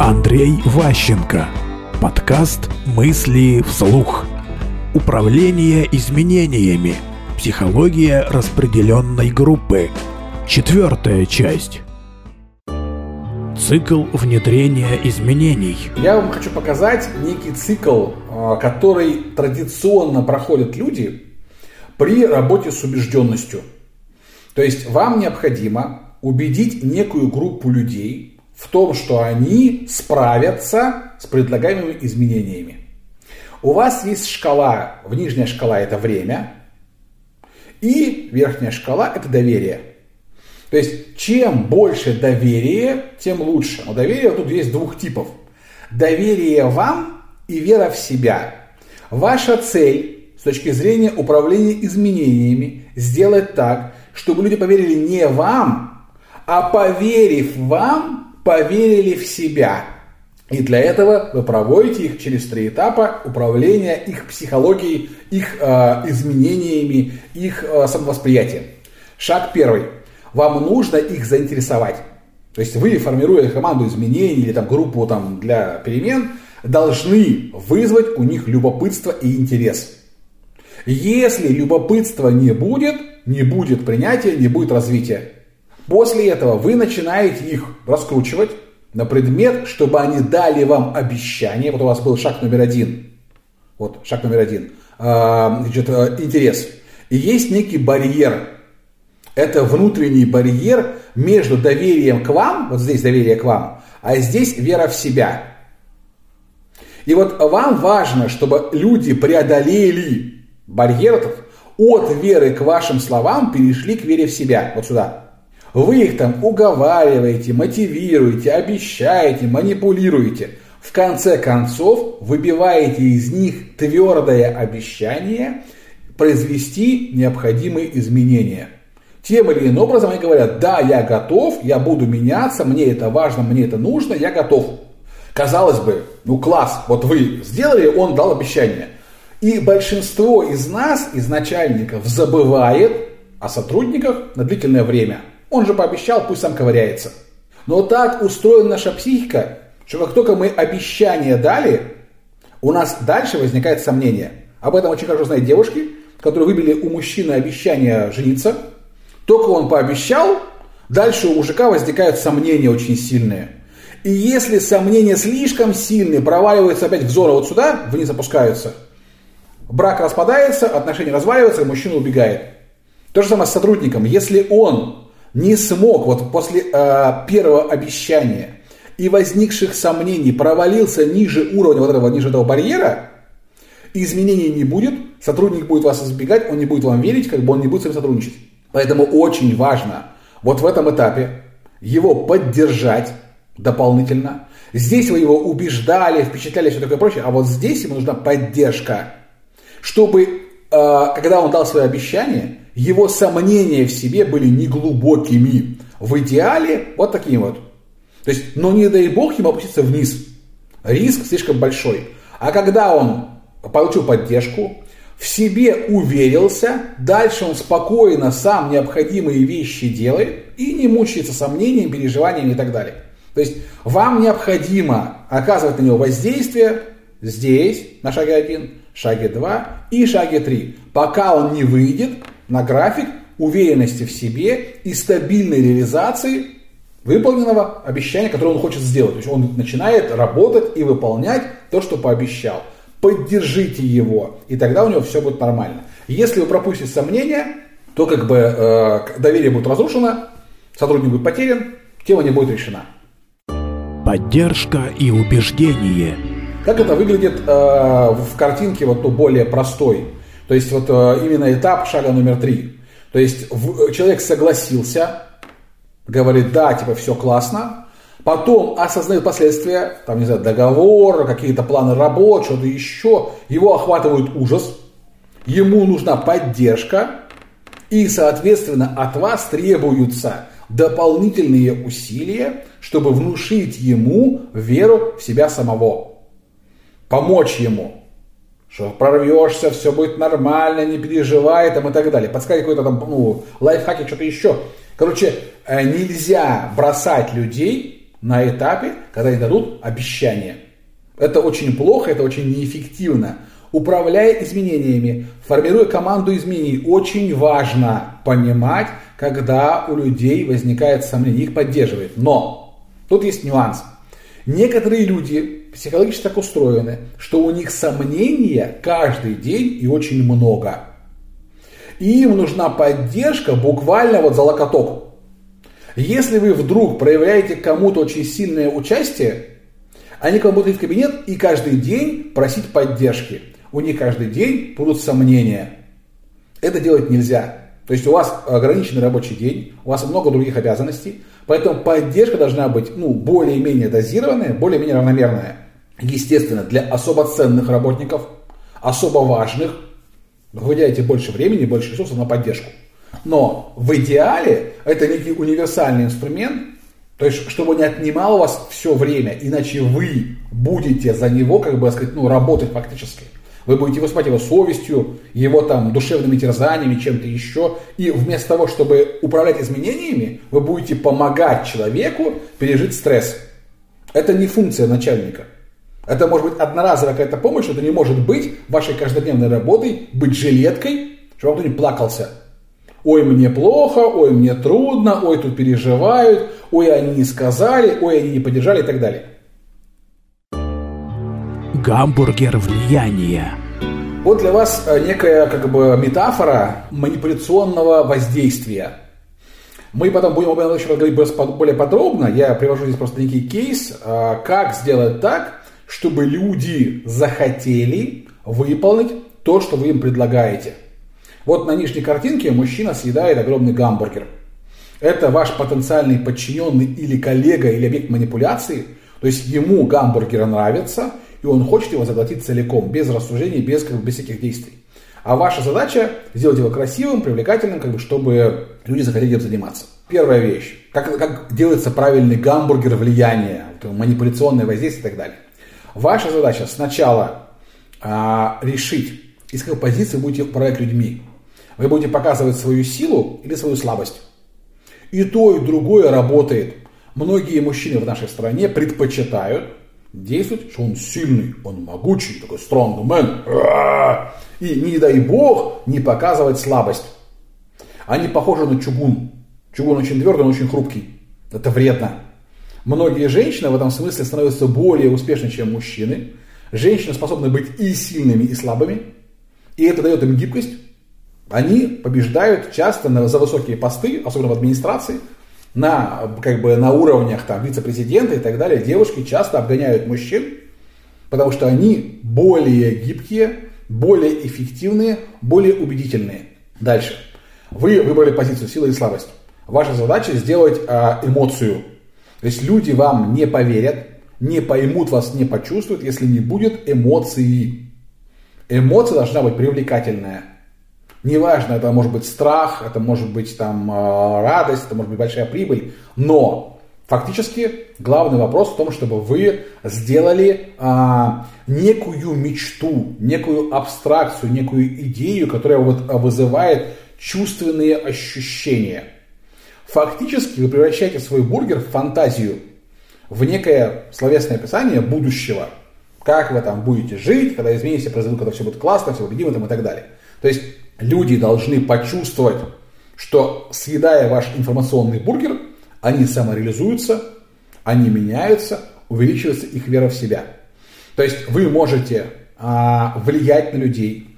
Андрей Ващенко. Подкаст «Мысли вслух». Управление изменениями. Психология распределенной группы. Четвертая часть. Цикл внедрения изменений. Я вам хочу показать некий цикл, а, который традиционно проходят люди при работе с убежденностью. То есть вам необходимо убедить некую группу людей в том, что они справятся с предлагаемыми изменениями. У вас есть шкала, нижняя шкала это время, и верхняя шкала это доверие. То есть, чем больше доверия, тем лучше. Но доверие тут есть двух типов. Доверие вам и вера в себя. Ваша цель с точки зрения управления изменениями сделать так, чтобы люди поверили не вам, а поверив вам, поверили в себя. И для этого вы проводите их через три этапа управления их психологией, их э, изменениями, их э, самовосприятием. Шаг первый – вам нужно их заинтересовать. То есть вы, формируя команду изменений или там, группу там, для перемен, должны вызвать у них любопытство и интерес. Если любопытства не будет, не будет принятия, не будет развития. После этого вы начинаете их раскручивать на предмет, чтобы они дали вам обещание. Вот у вас был шаг номер один. Вот шаг номер один. А, значит, э, интерес. И есть некий барьер, это внутренний барьер между доверием к вам, вот здесь доверие к вам, а здесь вера в себя. И вот вам важно, чтобы люди преодолели барьер этот, от веры к вашим словам перешли к вере в себя, вот сюда. Вы их там уговариваете, мотивируете, обещаете, манипулируете. В конце концов, выбиваете из них твердое обещание произвести необходимые изменения – тем или иным образом они говорят, да, я готов, я буду меняться, мне это важно, мне это нужно, я готов. Казалось бы, ну класс, вот вы сделали, он дал обещание. И большинство из нас, из начальников, забывает о сотрудниках на длительное время. Он же пообещал, пусть сам ковыряется. Но так устроена наша психика, что как только мы обещание дали, у нас дальше возникает сомнение. Об этом очень хорошо знают девушки, которые выбили у мужчины обещание жениться – только он пообещал, дальше у мужика возникают сомнения очень сильные. И если сомнения слишком сильные, проваливаются опять в зону вот сюда, вниз опускаются, брак распадается, отношения разваливаются, мужчина убегает. То же самое с сотрудником. Если он не смог вот после э, первого обещания и возникших сомнений провалился ниже уровня вот этого, ниже этого барьера, изменений не будет, сотрудник будет вас избегать, он не будет вам верить, как бы он не будет с вами сотрудничать. Поэтому очень важно вот в этом этапе его поддержать дополнительно. Здесь вы его убеждали, впечатляли, все такое прочее, а вот здесь ему нужна поддержка, чтобы, э, когда он дал свое обещание, его сомнения в себе были неглубокими. В идеале вот такими вот. То есть, но не дай бог ему опуститься вниз. Риск слишком большой. А когда он получил поддержку, в себе уверился, дальше он спокойно сам необходимые вещи делает и не мучается сомнениями, переживаниями и так далее. То есть вам необходимо оказывать на него воздействие здесь, на шаге 1, шаге 2 и шаге 3, пока он не выйдет на график уверенности в себе и стабильной реализации выполненного обещания, которое он хочет сделать. То есть он начинает работать и выполнять то, что пообещал поддержите его, и тогда у него все будет нормально. Если вы пропустите сомнения, то как бы э, доверие будет разрушено, сотрудник будет потерян, тема не будет решена. Поддержка и убеждение. Как это выглядит э, в картинке вот ну, более простой? То есть вот э, именно этап шага номер три. То есть в, человек согласился, говорит, да, типа все классно, потом осознает последствия, там, не знаю, договор, какие-то планы работ, что-то еще, его охватывает ужас, ему нужна поддержка, и, соответственно, от вас требуются дополнительные усилия, чтобы внушить ему веру в себя самого, помочь ему, что прорвешься, все будет нормально, не переживай там и так далее. Подсказать какой-то там, ну, лайфхаки, что-то еще. Короче, э, нельзя бросать людей на этапе, когда они дадут обещание. Это очень плохо, это очень неэффективно. Управляя изменениями, формируя команду изменений, очень важно понимать, когда у людей возникает сомнение, их поддерживает. Но тут есть нюанс. Некоторые люди психологически так устроены, что у них сомнения каждый день и очень много. И им нужна поддержка буквально вот за локоток. Если вы вдруг проявляете кому-то очень сильное участие, они к вам будут в кабинет и каждый день просить поддержки. У них каждый день будут сомнения. Это делать нельзя. То есть у вас ограниченный рабочий день, у вас много других обязанностей, поэтому поддержка должна быть ну, более-менее дозированная, более-менее равномерная. Естественно, для особо ценных работников, особо важных, вы выделяете больше времени, больше ресурсов на поддержку. Но в идеале это некий универсальный инструмент, то есть чтобы не отнимал у вас все время, иначе вы будете за него, как бы сказать, ну, работать фактически. Вы будете выступать его совестью, его там душевными терзаниями, чем-то еще. И вместо того, чтобы управлять изменениями, вы будете помогать человеку пережить стресс. Это не функция начальника. Это может быть одноразовая какая-то помощь, это не может быть вашей каждодневной работой, быть жилеткой, чтобы кто-нибудь плакался. Ой, мне плохо, ой, мне трудно, ой, тут переживают, ой, они не сказали, ой, они не поддержали и так далее. Гамбургер влияния. Вот для вас э, некая как бы метафора манипуляционного воздействия. Мы потом будем об этом еще говорить более подробно. Я привожу здесь просто некий кейс, э, как сделать так, чтобы люди захотели выполнить то, что вы им предлагаете. Вот на нижней картинке мужчина съедает огромный гамбургер. Это ваш потенциальный подчиненный или коллега, или объект манипуляции. То есть ему гамбургер нравится, и он хочет его заглотить целиком, без рассуждений, без, как бы, без всяких действий. А ваша задача сделать его красивым, привлекательным, как бы, чтобы люди захотели этим заниматься. Первая вещь. Как, как делается правильный гамбургер влияния, манипуляционное воздействие и так далее. Ваша задача сначала а, решить, из какой позиции вы будете управлять людьми. Вы будете показывать свою силу или свою слабость. И то, и другое работает. Многие мужчины в нашей стране предпочитают действовать, что он сильный, он могучий, такой strong man. И не дай бог не показывать слабость. Они похожи на чугун. Чугун очень твердый, он очень хрупкий. Это вредно. Многие женщины в этом смысле становятся более успешны, чем мужчины. Женщины способны быть и сильными, и слабыми. И это дает им гибкость. Они побеждают часто за высокие посты, особенно в администрации, на, как бы, на уровнях там, вице-президента и так далее. Девушки часто обгоняют мужчин, потому что они более гибкие, более эффективные, более убедительные. Дальше. Вы выбрали позицию сила и слабость. Ваша задача сделать а, эмоцию то есть люди вам не поверят, не поймут вас, не почувствуют, если не будет эмоции. Эмоция должна быть привлекательная. Неважно, это может быть страх, это может быть там а, радость, это может быть большая прибыль, но фактически главный вопрос в том, чтобы вы сделали а, некую мечту, некую абстракцию, некую идею, которая вот вызывает чувственные ощущения. Фактически вы превращаете свой бургер в фантазию, в некое словесное описание будущего. Как вы там будете жить, когда изменения произойдут, когда все будет классно, все победимо там, и так далее. То есть люди должны почувствовать, что съедая ваш информационный бургер, они самореализуются, они меняются, увеличивается их вера в себя. То есть вы можете а, влиять на людей,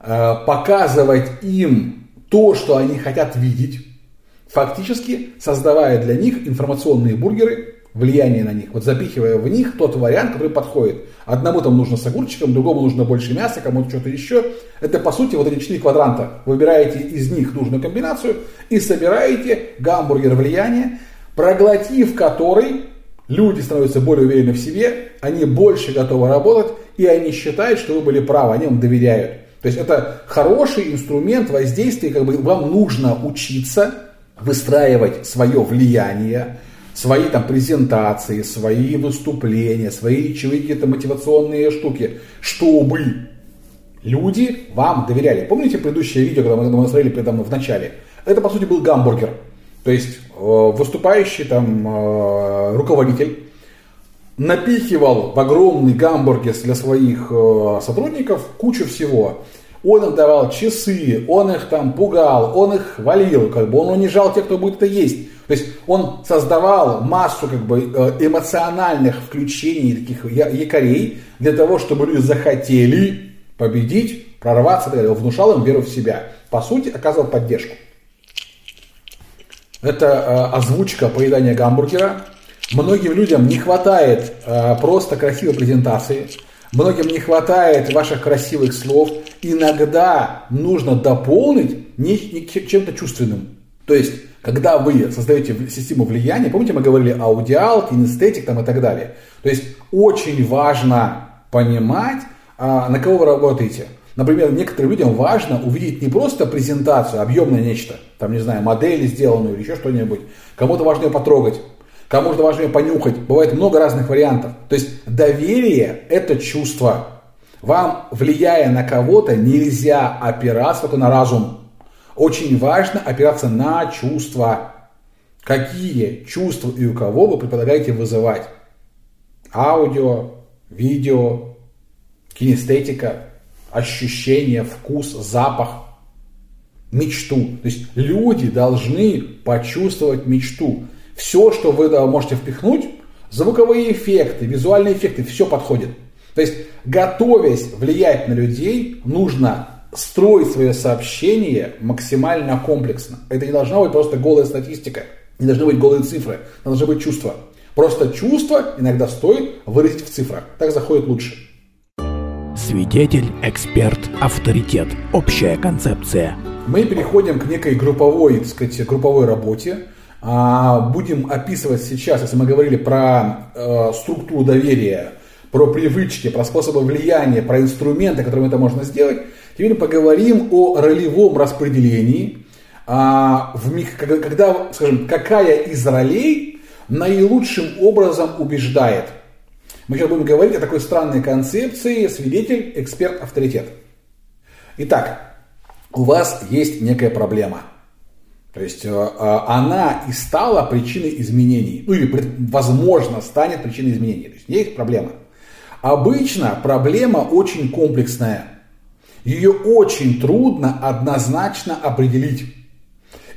а, показывать им то, что они хотят видеть, фактически создавая для них информационные бургеры, влияние на них, вот запихивая в них тот вариант, который подходит. Одному там нужно с огурчиком, другому нужно больше мяса, кому-то что-то еще. Это по сути вот эти четыре квадранта. Выбираете из них нужную комбинацию и собираете гамбургер влияния, проглотив который люди становятся более уверены в себе, они больше готовы работать, и они считают, что вы были правы, они вам доверяют. То есть это хороший инструмент воздействия, как бы вам нужно учиться выстраивать свое влияние, свои там презентации, свои выступления, свои речевые какие-то мотивационные штуки, чтобы люди вам доверяли. Помните предыдущее видео, когда мы, смотрели в начале? Это, по сути, был гамбургер. То есть выступающий там э, руководитель напихивал в огромный гамбургер для своих э, сотрудников кучу всего. Он им давал часы, он их там пугал, он их хвалил, как бы он унижал тех, кто будет это есть. То есть он создавал массу как бы э, эмоциональных включений, таких якорей, для того, чтобы люди захотели победить, прорваться, он внушал им веру в себя. По сути, оказывал поддержку. Это э, озвучка поедания гамбургера. Многим людям не хватает э, просто красивой презентации. Многим не хватает ваших красивых слов. Иногда нужно дополнить чем-то чувственным. То есть, когда вы создаете систему влияния, помните, мы говорили аудиал, кинестетик там и так далее. То есть, очень важно понимать, а, на кого вы работаете. Например, некоторым людям важно увидеть не просто презентацию, объемное нечто, там, не знаю, модель сделанную или еще что-нибудь. Кому-то важно ее потрогать, кому-то важно ее понюхать. Бывает много разных вариантов. То есть доверие – это чувство. Вам, влияя на кого-то, нельзя опираться только на разум. Очень важно опираться на чувства. Какие чувства и у кого вы предполагаете вызывать? Аудио, видео, кинестетика, ощущение, вкус, запах, мечту. То есть люди должны почувствовать мечту. Все, что вы можете впихнуть, звуковые эффекты, визуальные эффекты, все подходит. То есть, готовясь влиять на людей, нужно строить свое сообщение максимально комплексно. Это не должна быть просто голая статистика, не должны быть голые цифры, должны быть чувства. Просто чувства иногда стоит выразить в цифрах. Так заходит лучше. Свидетель, эксперт, авторитет. Общая концепция. Мы переходим к некой групповой, так сказать, групповой работе. А, будем описывать сейчас, если мы говорили про э, структуру доверия, про привычки, про способы влияния, про инструменты, которыми это можно сделать, теперь поговорим о ролевом распределении, а, когда, скажем, какая из ролей наилучшим образом убеждает – мы сейчас будем говорить о такой странной концепции свидетель, эксперт, авторитет. Итак, у вас есть некая проблема. То есть э, э, она и стала причиной изменений. Ну или, возможно, станет причиной изменений. То есть есть проблема. Обычно проблема очень комплексная. Ее очень трудно однозначно определить.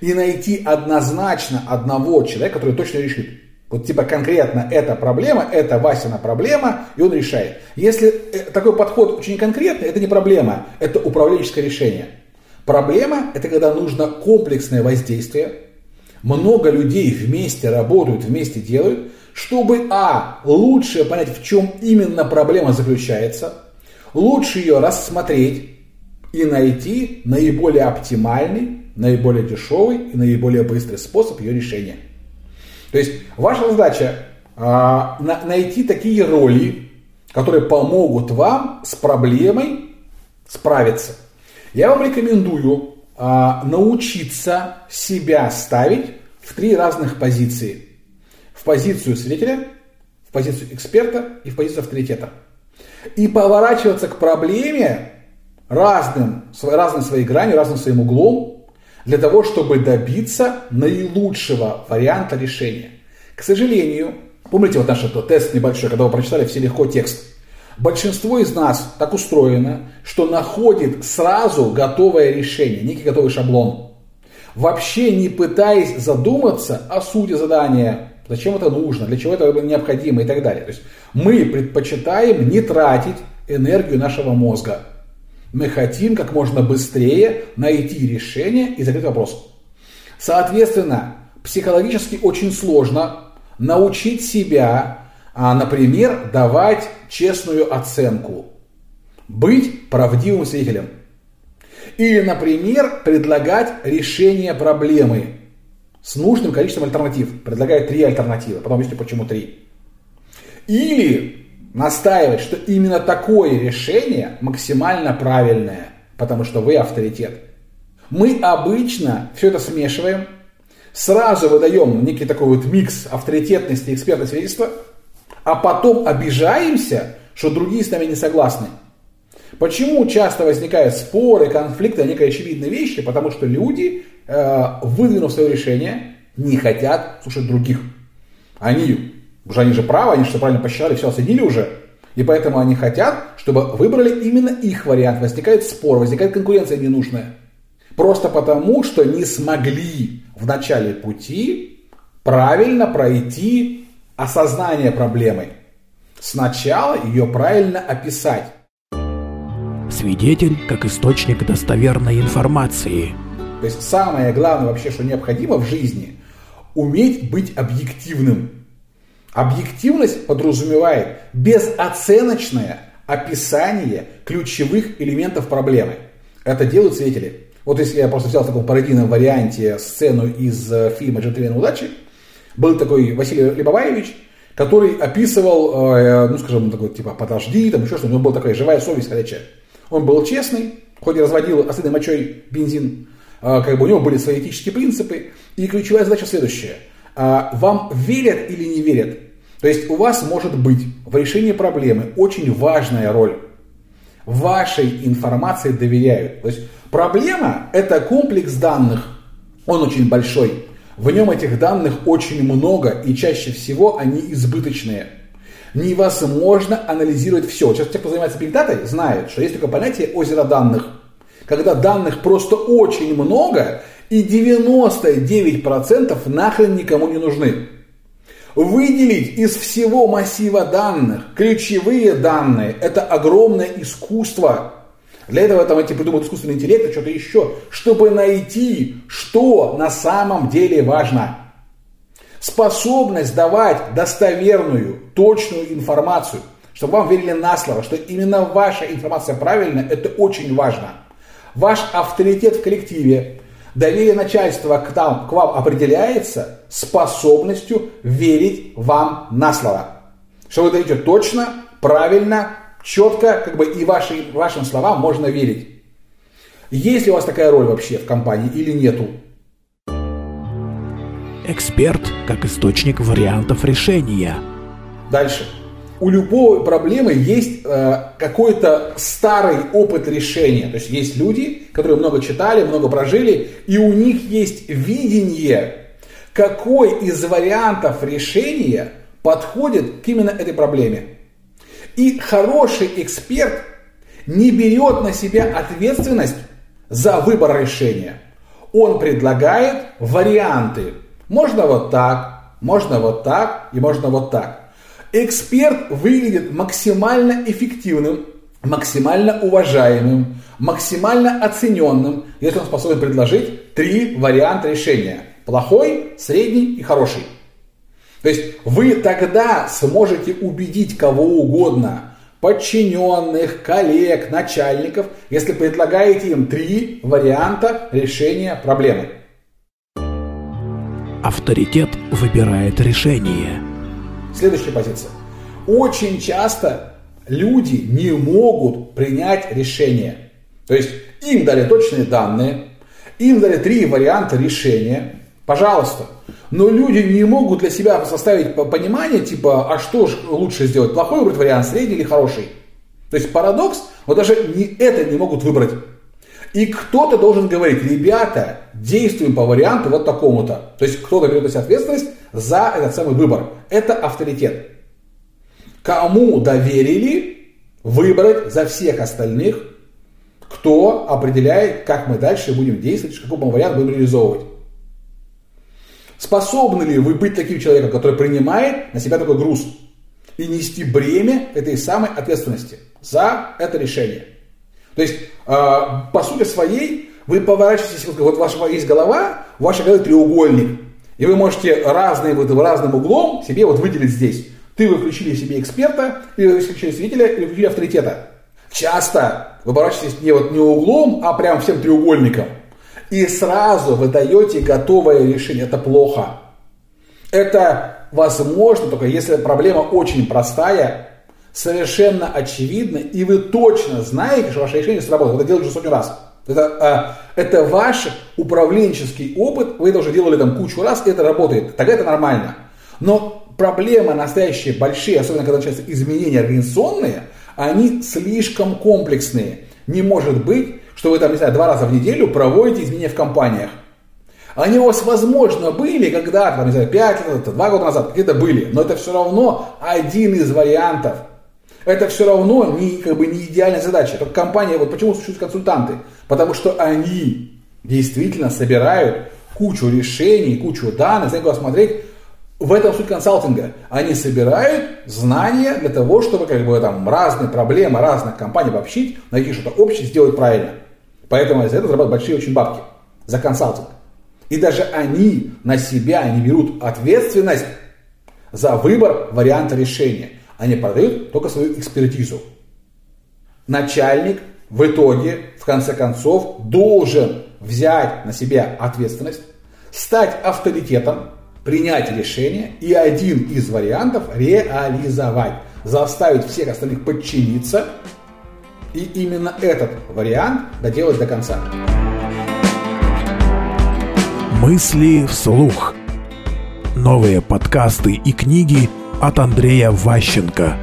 И найти однозначно одного человека, который точно решит. Вот типа конкретно эта проблема, это Васина проблема, и он решает. Если э, такой подход очень конкретный, это не проблема, это управленческое решение. Проблема – это когда нужно комплексное воздействие, много людей вместе работают, вместе делают, чтобы, а, лучше понять, в чем именно проблема заключается, лучше ее рассмотреть и найти наиболее оптимальный, наиболее дешевый и наиболее быстрый способ ее решения. То есть ваша задача а, на, найти такие роли, которые помогут вам с проблемой справиться. Я вам рекомендую а, научиться себя ставить в три разных позиции. В позицию свидетеля, в позицию эксперта и в позицию авторитета. И поворачиваться к проблеме разным, разной своей гранью, разным своим углом, для того, чтобы добиться наилучшего варианта решения. К сожалению, помните вот наш этот тест небольшой, когда вы прочитали все легко текст? Большинство из нас так устроено, что находит сразу готовое решение, некий готовый шаблон. Вообще не пытаясь задуматься о сути задания, зачем это нужно, для чего это необходимо и так далее. То есть мы предпочитаем не тратить энергию нашего мозга. Мы хотим как можно быстрее найти решение и закрыть вопрос. Соответственно, психологически очень сложно научить себя, а, например, давать честную оценку, быть правдивым свидетелем. Или, например, предлагать решение проблемы с нужным количеством альтернатив. Предлагаю три альтернативы, потом объясню, почему три. Или настаивать, что именно такое решение максимально правильное, потому что вы авторитет. Мы обычно все это смешиваем, сразу выдаем некий такой вот микс авторитетности и свидетельства, а потом обижаемся, что другие с нами не согласны. Почему часто возникают споры, конфликты, некие очевидные вещи? Потому что люди, э, выдвинув свое решение, не хотят слушать других. Они, уже они же правы, они же правильно посчитали, все оценили уже. И поэтому они хотят, чтобы выбрали именно их вариант. Возникает спор, возникает конкуренция ненужная. Просто потому, что не смогли в начале пути правильно пройти осознание проблемы. Сначала ее правильно описать. Свидетель как источник достоверной информации. То есть самое главное вообще, что необходимо в жизни, уметь быть объективным. Объективность подразумевает безоценочное описание ключевых элементов проблемы. Это делают свидетели. Вот если я просто взял в таком пародийном варианте сцену из э, фильма «Джентльмены удачи», был такой Василий Либоваевич, который описывал, э, ну, скажем, такой, типа, подожди, там еще что-то, у него была такая живая совесть ходячая. Он был честный, хоть и разводил осадной мочой бензин, э, как бы у него были свои этические принципы. И ключевая задача следующая. Вам верят или не верят? То есть у вас может быть в решении проблемы очень важная роль. Вашей информации доверяют. То есть проблема – это комплекс данных. Он очень большой. В нем этих данных очень много, и чаще всего они избыточные. Невозможно анализировать все. Сейчас те, кто занимается бигдатой, знают, что есть такое понятие озера данных. Когда данных просто очень много, и 99% нахрен никому не нужны. Выделить из всего массива данных ключевые данные – это огромное искусство. Для этого там эти придумают искусственный интеллект и что-то еще, чтобы найти, что на самом деле важно. Способность давать достоверную, точную информацию, чтобы вам верили на слово, что именно ваша информация правильная, это очень важно. Ваш авторитет в коллективе, доверие начальства к, там, к вам определяется способностью верить вам на слово. Что вы говорите точно, правильно, четко, как бы и ваши, вашим словам можно верить. Есть ли у вас такая роль вообще в компании или нету? Эксперт как источник вариантов решения. Дальше. У любой проблемы есть э, какой-то старый опыт решения. То есть есть люди, которые много читали, много прожили, и у них есть видение, какой из вариантов решения подходит к именно этой проблеме. И хороший эксперт не берет на себя ответственность за выбор решения. Он предлагает варианты. Можно вот так, можно вот так и можно вот так. Эксперт выглядит максимально эффективным, максимально уважаемым, максимально оцененным, если он способен предложить три варианта решения. Плохой, средний и хороший. То есть вы тогда сможете убедить кого угодно, подчиненных, коллег, начальников, если предлагаете им три варианта решения проблемы. Авторитет выбирает решение. Следующая позиция. Очень часто люди не могут принять решение. То есть им дали точные данные, им дали три варианта решения. Пожалуйста, но люди не могут для себя составить понимание, типа, а что же лучше сделать, плохой выбрать вариант, средний или хороший. То есть парадокс, вот даже не, это не могут выбрать. И кто-то должен говорить, ребята, действуем по варианту вот такому-то. То есть кто-то берет на себя ответственность за этот самый выбор. Это авторитет. Кому доверили выбрать за всех остальных, кто определяет, как мы дальше будем действовать, какой мы вариант будем реализовывать. Способны ли вы быть таким человеком, который принимает на себя такой груз и нести бремя этой самой ответственности за это решение? То есть, э, по сути своей, вы поворачиваетесь, вот ваша есть голова, в вашей голове треугольник. И вы можете разные, вот, разным углом себе вот выделить здесь. Ты вы включили себе эксперта, или вы включили свидетеля, или включили авторитета. Часто вы поворачиваетесь не, вот, не углом, а прям всем треугольником и сразу вы даете готовое решение. Это плохо. Это возможно только если проблема очень простая, совершенно очевидна, и вы точно знаете, что ваше решение сработает. Вы это делаете уже сотню раз. Это, э, это ваш управленческий опыт, вы это уже делали там кучу раз, и это работает. Тогда это нормально. Но проблемы настоящие, большие, особенно когда начинаются изменения организационные, они слишком комплексные. Не может быть, что вы там, не знаю, два раза в неделю проводите изменения в компаниях. Они у вас, возможно, были когда-то, не знаю, 5 лет, 2 года назад, какие-то были, но это все равно один из вариантов. Это все равно не, как бы, не идеальная задача. Только компания, вот почему существуют консультанты? Потому что они действительно собирают кучу решений, кучу данных, знаете, куда смотреть. В этом суть консалтинга. Они собирают знания для того, чтобы как бы там разные проблемы разных компаний обобщить, найти что-то общее, сделать правильно. Поэтому за это зарабатывают большие очень бабки. За консалтинг. И даже они на себя не берут ответственность за выбор варианта решения. Они продают только свою экспертизу. Начальник в итоге, в конце концов, должен взять на себя ответственность, стать авторитетом, принять решение и один из вариантов реализовать, заставить всех остальных подчиниться и именно этот вариант доделать до конца. Мысли вслух. Новые подкасты и книги от Андрея Ващенко.